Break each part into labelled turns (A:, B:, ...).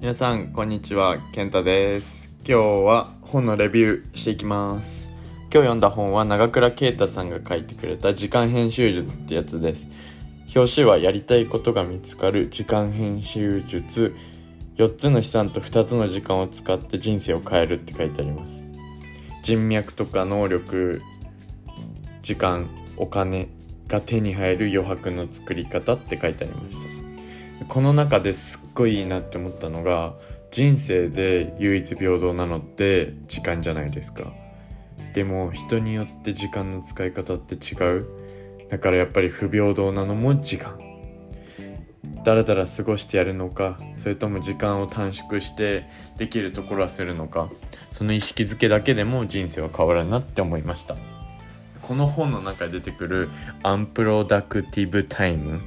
A: 皆さんこんにちは健太です。今日は本のレビューしていきます。今日読んだ本は長倉啓太さんが書いてくれた時間編集術ってやつです。表紙はやりたいことが見つかる時間編集術。4つの資産と2つの時間を使って人生を変えるって書いてあります。人脈とか能力時間お金が手に入る余白の作り方って書いてありました。この中ですっごいいいなって思ったのが人生で唯一平等なのって時間じゃないですか。でも人によって時間の使い方って違う。だからやっぱり不平等なのも時間。だらだら過ごしてやるのかそれとも時間を短縮してできるところはするのかその意識づけだけでも人生は変わるなって思いました。この本の中で出てくるunproductive time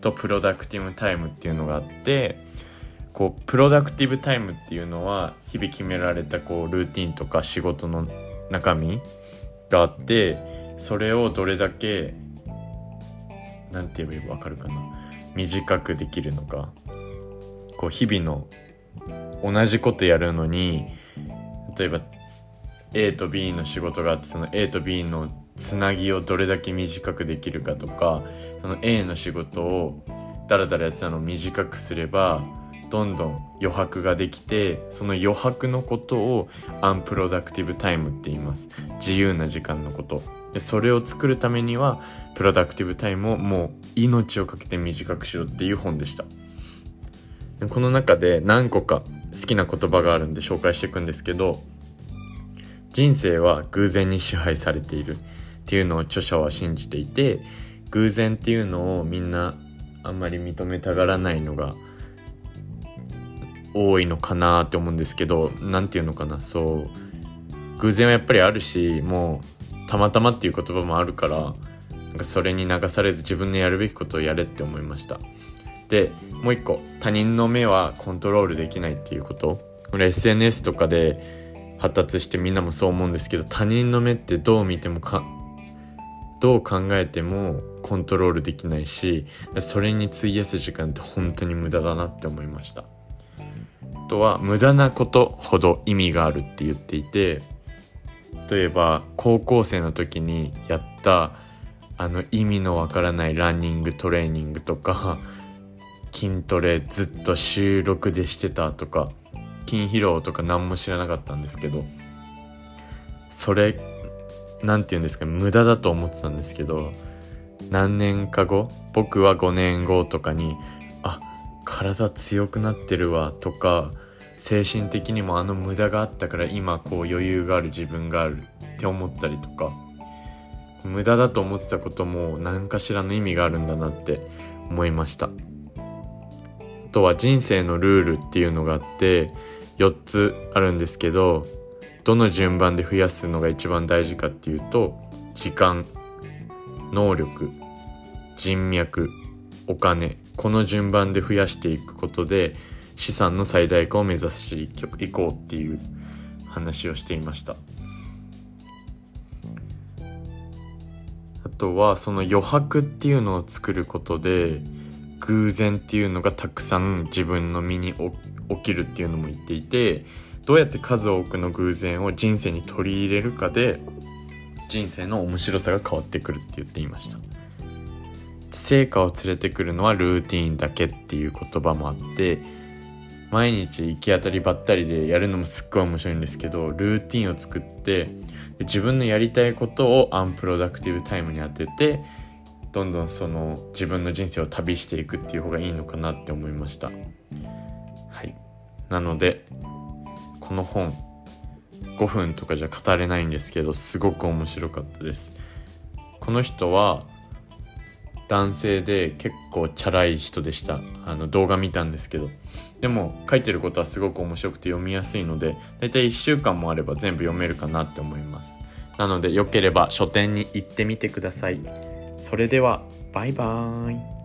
A: と productive time っていうのがあってこう productive time っていうのは日々決められたこうルーティンとか仕事の中身があってそれをどれだけ何て言えばいいか分かるかな。短くできるのか。こう日々の同じことやるのに例えば A と B の仕事があってその A と B のつなぎをどれだけ短くできるかとかその A の仕事をだらだらやってたのを短くすればどんどん余白ができてその余白のことを unproductive time って言います。自由な時間のこと。でそれを作るためには productive time をもう命をかけて短くしろっていう本でした。この中で何個か好きな言葉があるんで紹介していくんですけど人生は偶然に支配されている。っていうのを著者は信じていて偶然っていうのをみんなあんまり認めたがらないのが多いのかなって思うんですけど何て言うのかなそう偶然はやっぱりあるしもうたまたまっていう言葉もあるからなんかそれに流されず自分のやるべきことをやれって思いました。でもう一個他人の目はコントロールできないっていうこと。これ SNS とかで発達してみんなもそう思うんですけど他人の目ってどう見てもかどう考えてもコントロールできないしそれに費やす時間って本当に無駄だなって思いました。あとは無駄なことほど意味があるって言っていて例えば高校生の時にやったあの意味のわからないランニングトレーニングとか筋トレずっと収録でしてたとか筋疲労とか何も知らなかったんですけどそれ何て言うんですか無駄だと思ってたんですけど何年か後僕は5年後とかにあ体強くなってるわとか精神的にもあの無駄があったから今こう余裕がある自分があるって思ったりとか無駄だと思ってたことも何かしらの意味があるんだなって思いました。あとは人生のルールっていうのがあって4つあるんですけどどの順番で増やすのが一番大事かっていうと時間能力人脈お金この順番で増やしていくことで資産の最大化を目指していこうっていう話をしていました。あとはその余白っていうのを作ることで偶然っていうのがたくさん自分の身に起きるっていうのも言っていてどうやって数多くの偶然を人生に取り入れるかで人生の面白さが変わってくるって言っていました。成果を連れてくるのはルーティンだけっていう言葉もあって毎日行き当たりばったりでやるのもすっごい面白いんですけどルーティンを作って自分のやりたいことをアンプロダクティブタイムに当ててどんどんその自分の人生を旅していくっていう方がいいのかなって思いました。はい。なのでこの本5分とかじゃ語れないんですけどすごく面白かったです。この人は男性で結構チャラい人でした。あの動画見たんですけど。でも書いてることはすごく面白くて読みやすいのでだいたい1週間もあれば全部読めるかなって思います。なのでよければ書店に行ってみてください。それではバイバーイ。